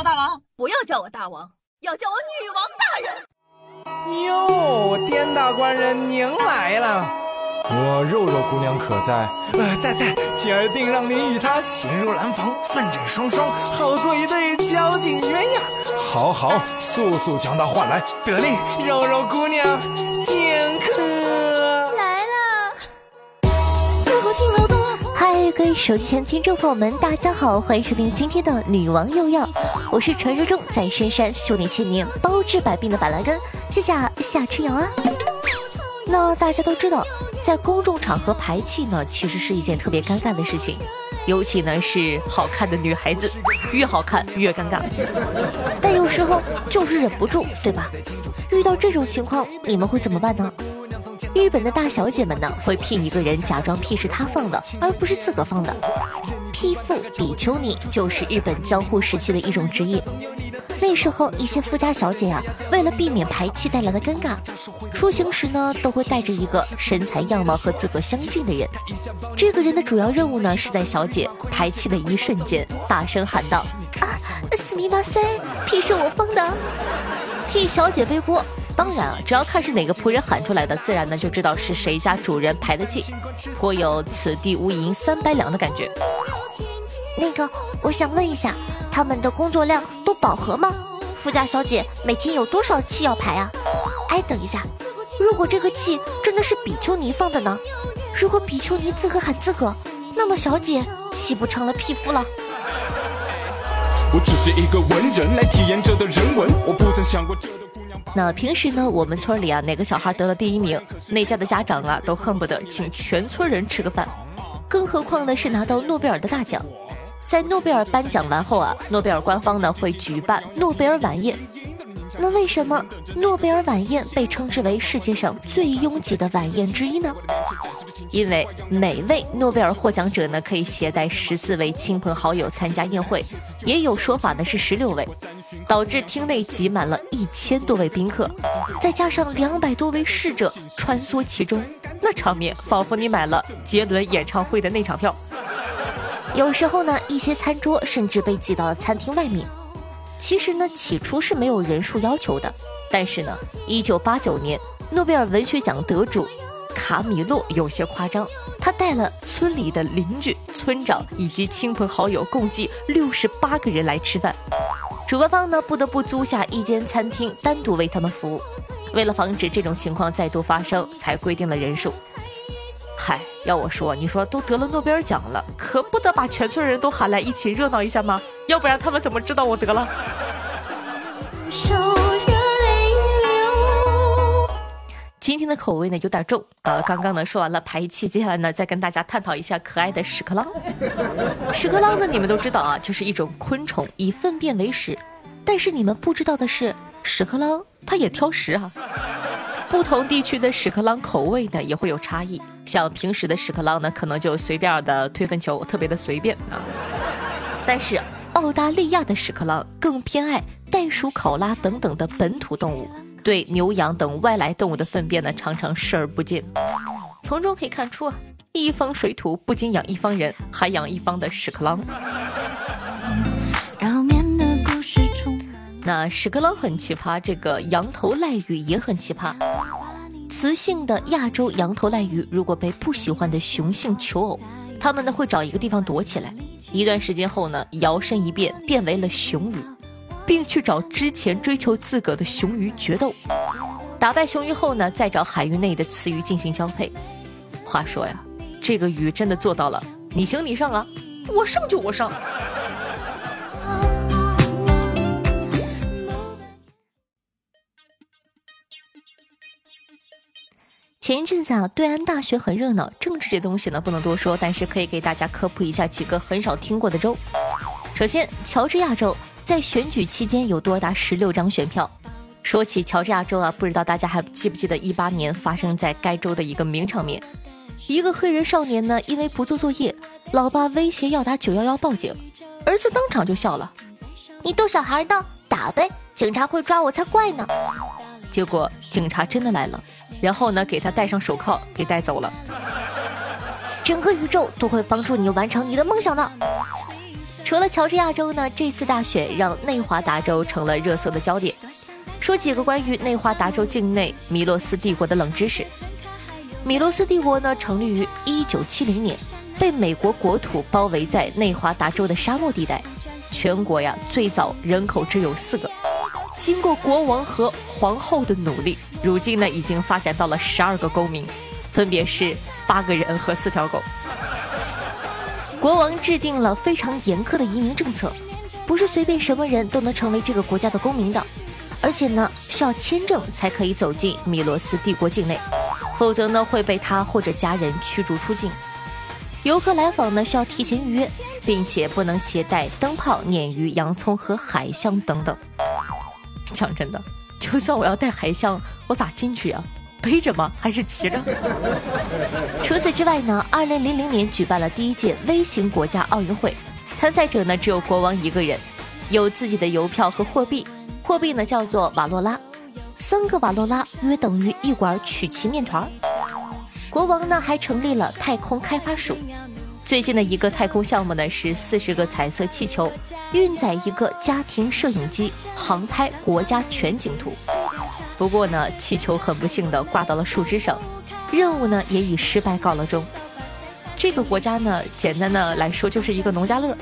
大王，不要叫我大王，要叫我女王大人。哟，颠大官人您来了，我肉肉姑娘可在？呃，在在，今儿定让您与她形入兰房，奋战双双，好做一对交颈鸳鸯。好好，速速将她唤来，得令，肉肉姑娘各位手机前听众朋友们，大家好，欢迎收听今天的女王又要，我是传说中在深山修炼千年、包治百病的板蓝根，谢谢夏春瑶啊。那大家都知道，在公众场合排气呢，其实是一件特别尴尬的事情，尤其呢是好看的女孩子，越好看越尴尬。但有时候就是忍不住，对吧？遇到这种情况，你们会怎么办呢？日本的大小姐们呢，会聘一个人假装屁是他放的，而不是自个放的。屁妇比丘尼就是日本江户时期的一种职业。那时候，一些富家小姐啊，为了避免排气带来的尴尬，出行时呢，都会带着一个身材样貌和自个相近的人。这个人的主要任务呢，是在小姐排气的一瞬间，大声喊道：“啊，斯密马塞，屁是我放的，替小姐背锅。”当然啊，只要看是哪个仆人喊出来的，自然呢就知道是谁家主人排的气，颇有此地无银三百两的感觉。那个，我想问一下，他们的工作量都饱和吗？富家小姐每天有多少气要排啊？哎，等一下，如果这个气真的是比丘尼放的呢？如果比丘尼自个喊自个，那么小姐岂不成了匹夫了？我只是一个文人来体验这的人文。那平时呢，我们村里啊，哪个小孩得了第一名，那家的家长啊，都恨不得请全村人吃个饭。更何况呢，是拿到诺贝尔的大奖。在诺贝尔颁奖完后啊，诺贝尔官方呢会举办诺贝尔晚宴。那为什么诺贝尔晚宴被称之为世界上最拥挤的晚宴之一呢？因为每位诺贝尔获奖者呢，可以携带十四位亲朋好友参加宴会，也有说法呢是十六位。导致厅内挤满了一千多位宾客，再加上两百多位侍者穿梭其中，那场面仿佛你买了杰伦演唱会的那场票。有时候呢，一些餐桌甚至被挤到了餐厅外面。其实呢，起初是没有人数要求的，但是呢，一九八九年诺贝尔文学奖得主卡米洛有些夸张，他带了村里的邻居、村长以及亲朋好友，共计六十八个人来吃饭。主办方呢不得不租下一间餐厅，单独为他们服务。为了防止这种情况再度发生，才规定了人数。嗨，要我说，你说都得了诺贝尔奖了，可不得把全村人都喊来一起热闹一下吗？要不然他们怎么知道我得了？今天的口味呢有点重呃！刚刚呢说完了排气，接下来呢再跟大家探讨一下可爱的屎壳郎。屎壳郎呢你们都知道啊，就是一种昆虫，以粪便为食。但是你们不知道的是，屎壳郎它也挑食啊。不同地区的屎壳郎口味呢也会有差异。像平时的屎壳郎呢，可能就随便的推粪球，特别的随便啊。但是澳大利亚的屎壳郎更偏爱袋鼠、考拉等等的本土动物。对牛羊等外来动物的粪便呢，常常视而不见。从中可以看出啊，一方水土不仅养一方人，还养一方的屎壳郎。那屎壳郎很奇葩，这个羊头赖雨也很奇葩。雌性的亚洲羊头赖鱼，如果被不喜欢的雄性求偶，它们呢会找一个地方躲起来，一段时间后呢，摇身一变，变为了雄鱼。并去找之前追求自个的雄鱼决斗，打败雄鱼后呢，再找海域内的雌鱼进行交配。话说呀，这个鱼真的做到了，你行你上啊，我上就我上。前一阵子啊，对岸大学很热闹，政治这东西呢不能多说，但是可以给大家科普一下几个很少听过的州。首先，乔治亚州。在选举期间有多达十六张选票。说起乔治亚州啊，不知道大家还记不记得一八年发生在该州的一个名场面？一个黑人少年呢，因为不做作业，老爸威胁要打九幺幺报警，儿子当场就笑了：“你逗小孩呢？打呗，警察会抓我才怪呢。”结果警察真的来了，然后呢，给他戴上手铐，给带走了。整个宇宙都会帮助你完成你的梦想的。除了乔治亚州呢，这次大选让内华达州成了热搜的焦点。说几个关于内华达州境内米洛斯帝国的冷知识。米洛斯帝国呢，成立于1970年，被美国国土包围在内华达州的沙漠地带。全国呀，最早人口只有四个。经过国王和皇后的努力，如今呢，已经发展到了十二个公民，分别是八个人和四条狗。国王制定了非常严苛的移民政策，不是随便什么人都能成为这个国家的公民的。而且呢，需要签证才可以走进米罗斯帝国境内，否则呢会被他或者家人驱逐出境。游客来访呢需要提前预约，并且不能携带灯泡、鲶鱼、洋葱和海象等等。讲真的，就算我要带海象，我咋进去呀？背着吗？还是骑着？除此之外呢，二零零零年举办了第一届微型国家奥运会，参赛者呢只有国王一个人，有自己的邮票和货币。货币呢叫做瓦洛拉，三个瓦洛拉约等于一管曲奇面团。国王呢还成立了太空开发署，最近的一个太空项目呢是四十个彩色气球，运载一个家庭摄影机航拍国家全景图。不过呢，气球很不幸的挂到了树枝上，任务呢也以失败告了终。这个国家呢，简单的来说就是一个农家乐。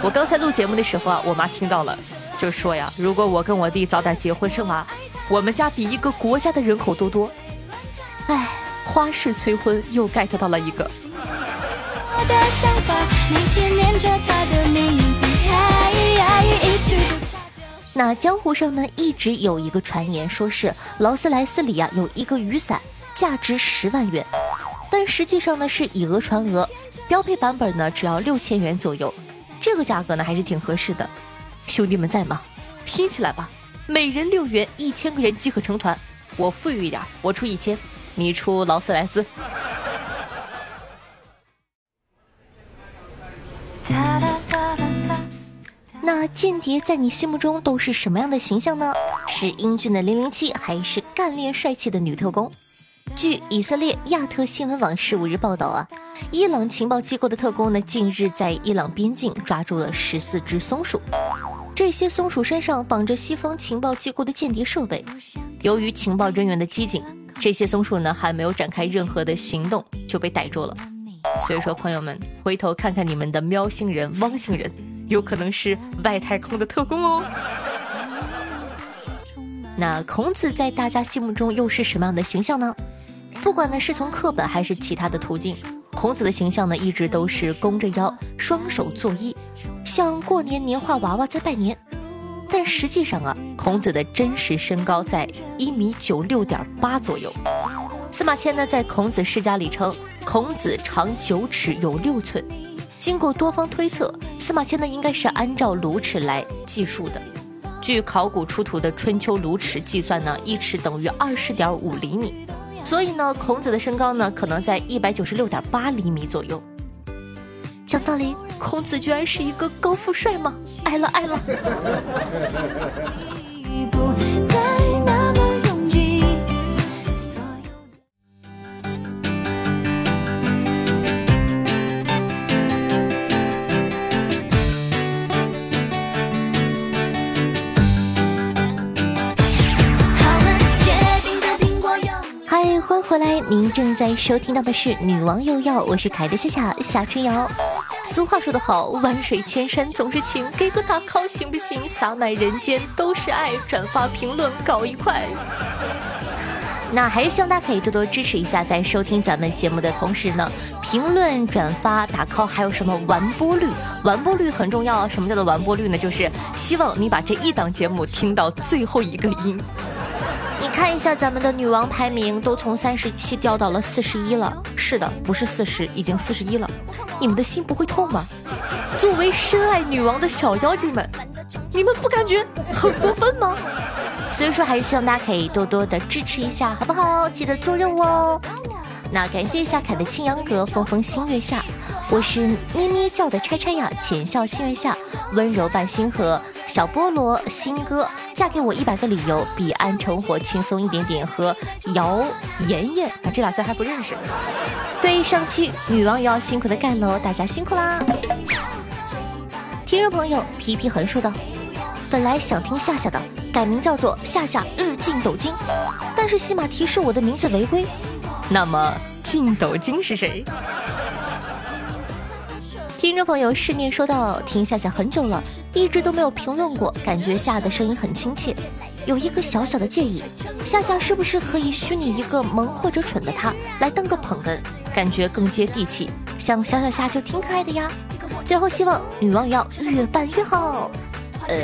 我刚才录节目的时候啊，我妈听到了。就说呀，如果我跟我弟早点结婚生娃，我们家比一个国家的人口都多。哎，花式催婚又 get 到了一个。的想法，每天念着他的名字那江湖上呢，一直有一个传言，说是劳斯莱斯里啊有一个雨伞，价值十万元，但实际上呢是以讹传讹，标配版本呢只要六千元左右，这个价格呢还是挺合适的。兄弟们在吗？拼起来吧！每人六元，一千个人即可成团。我富裕一点，我出一千，你出劳斯莱斯。那间谍在你心目中都是什么样的形象呢？是英俊的零零七，还是干练帅气的女特工？据以色列亚特新闻网十五日报道啊，伊朗情报机构的特工呢，近日在伊朗边境抓住了十四只松鼠。这些松鼠身上绑着西方情报机构的间谍设备。由于情报人员的机警，这些松鼠呢还没有展开任何的行动就被逮住了。所以说，朋友们回头看看你们的喵星人、汪星人，有可能是外太空的特工哦。那孔子在大家心目中又是什么样的形象呢？不管呢是从课本还是其他的途径。孔子的形象呢，一直都是弓着腰，双手作揖，像过年年画娃娃在拜年。但实际上啊，孔子的真实身高在一米九六点八左右。司马迁呢，在《孔子世家》里称，孔子长九尺有六寸。经过多方推测，司马迁呢，应该是按照卢尺来计数的。据考古出土的春秋卢尺计算呢，一尺等于二十点五厘米。所以呢，孔子的身高呢，可能在一百九十六点八厘米左右。讲道理，孔子居然是一个高富帅吗？爱了爱了。回来，您正在收听到的是《女王又要》，我是凯的夏夏夏春瑶。俗话说得好，万水千山总是情，给个大 call 行不行？洒满人间都是爱，转发评论搞一块。那还是希望大家可以多多支持一下，在收听咱们节目的同时呢，评论、转发、打 call，还有什么完播率？完播率很重要。什么叫做完播率呢？就是希望你把这一档节目听到最后一个音。你看一下咱们的女王排名，都从三十七掉到了四十一了。是的，不是四十，已经四十一了。你们的心不会痛吗？作为深爱女王的小妖精们，你们不感觉很过分吗？所以说，还是希望大家可以多多的支持一下，好不好？记得做任务哦。那感谢一下凯的青阳阁，风风星月下，我是咩咩叫的拆拆呀，浅笑星月下，温柔伴星河。小菠萝新歌，嫁给我一百个理由，彼岸成活轻松一点点和姚妍妍啊，这俩字还不认识。对上期女王也要辛苦的干喽，大家辛苦啦。听众朋友皮皮横说道：“本来想听夏夏的，改名叫做夏夏日进斗金，但是喜马提示我的名字违规。那么进斗金是谁？”听众朋友试念说到：“听夏夏很久了，一直都没有评论过，感觉夏的声音很亲切。有一个小小的建议，夏夏是不是可以虚拟一个萌或者蠢的他来当个捧哏，感觉更接地气，像小小夏就挺可爱的呀。”最后希望女王要越办越好。呃，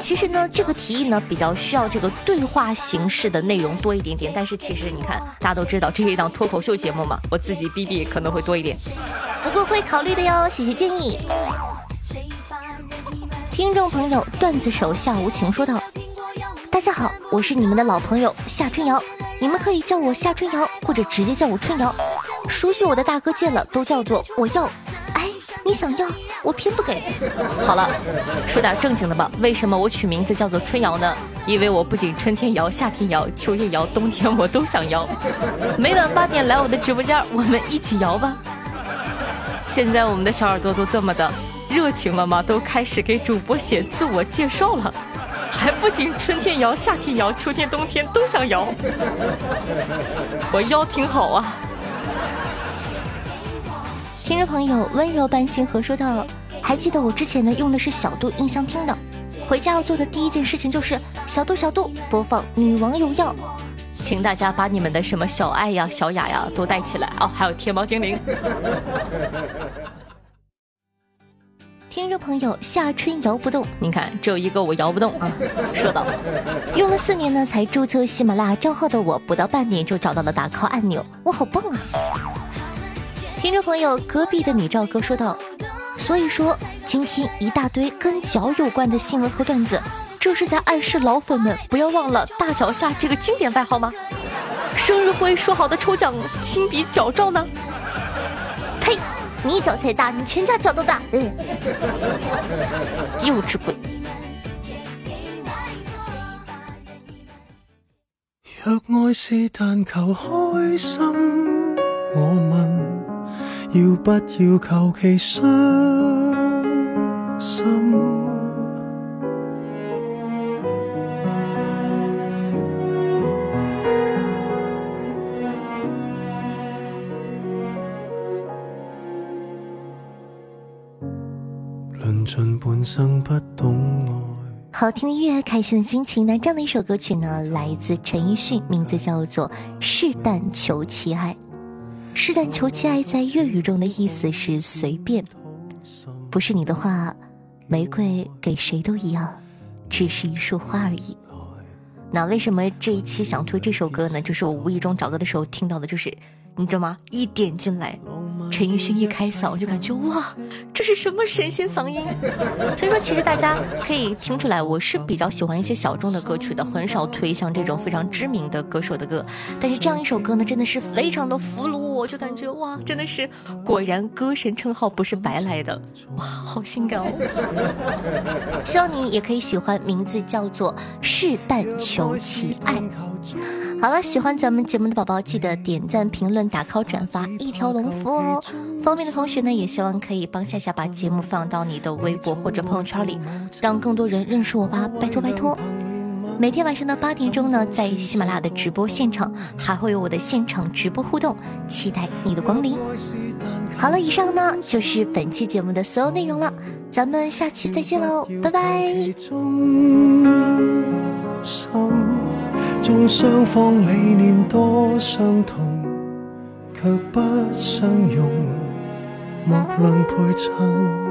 其实呢，这个提议呢比较需要这个对话形式的内容多一点点。但是其实你看，大家都知道这是一档脱口秀节目嘛，我自己逼逼可能会多一点。不过会考虑的哟，谢谢建议。听众朋友，段子手夏无情说道：“大家好，我是你们的老朋友夏春瑶，你们可以叫我夏春瑶，或者直接叫我春瑶。熟悉我的大哥见了都叫做我要。”哎你想要，我偏不给。好了，说点正经的吧。为什么我取名字叫做春瑶呢？因为我不仅春天摇、夏天摇、秋天摇、冬天我都想摇。每晚八点来我的直播间，我们一起摇吧。现在我们的小耳朵都这么的热情了吗？都开始给主播写自我介绍了，还不仅春天摇、夏天摇、秋天冬天都想摇。我腰挺好啊。听众朋友温柔般星河说道：“还记得我之前呢用的是小度音箱听的，回家要做的第一件事情就是小度小度播放女王有药，请大家把你们的什么小爱呀、小雅呀都带起来哦，还有天猫精灵。”听众朋友夏春摇不动，你看只有一个我摇不动啊。说道：“用了四年呢才注册喜马拉雅账号的我，不到半年就找到了打 call 按钮，我好棒啊！听众朋友，隔壁的你赵哥说道：“所以说今天一大堆跟脚有关的新闻和段子，这是在暗示老粉们不要忘了大脚下这个经典外号吗？生日会说好的抽奖亲笔脚照呢？呸！你脚才大，你全家脚都大。嗯，幼稚鬼。若爱是但求开心，我问。要不要求其伤心？论尽半生不懂爱。好听的音乐，开心的心情。那这样的一首歌曲呢，来自陈奕迅，名字叫做《试但求其爱》。试但求其爱，在粤语中的意思是随便，不是你的话，玫瑰给谁都一样，只是一束花而已。那为什么这一期想推这首歌呢？就是我无意中找歌的时候听到的，就是你知道吗？一点进来。陈奕迅一开嗓，我就感觉哇，这是什么神仙嗓音？所以说，其实大家可以听出来，我是比较喜欢一些小众的歌曲的，很少推像这种非常知名的歌手的歌。但是这样一首歌呢，真的是非常的俘虏我，就感觉哇，真的是果然歌神称号不是白来的，哇，好性感哦！希望你也可以喜欢，名字叫做《试但求其爱》。好了，喜欢咱们节目的宝宝，记得点赞、评论、打 call、转发一条龙服务哦。方便的同学呢，也希望可以帮夏夏把节目放到你的微博或者朋友圈里，让更多人认识我吧，拜托拜托。每天晚上的八点钟呢，在喜马拉雅的直播现场还会有我的现场直播互动，期待你的光临。好了，以上呢就是本期节目的所有内容了，咱们下期再见喽，拜拜。纵双方理念多相同，却不相容，莫论配衬。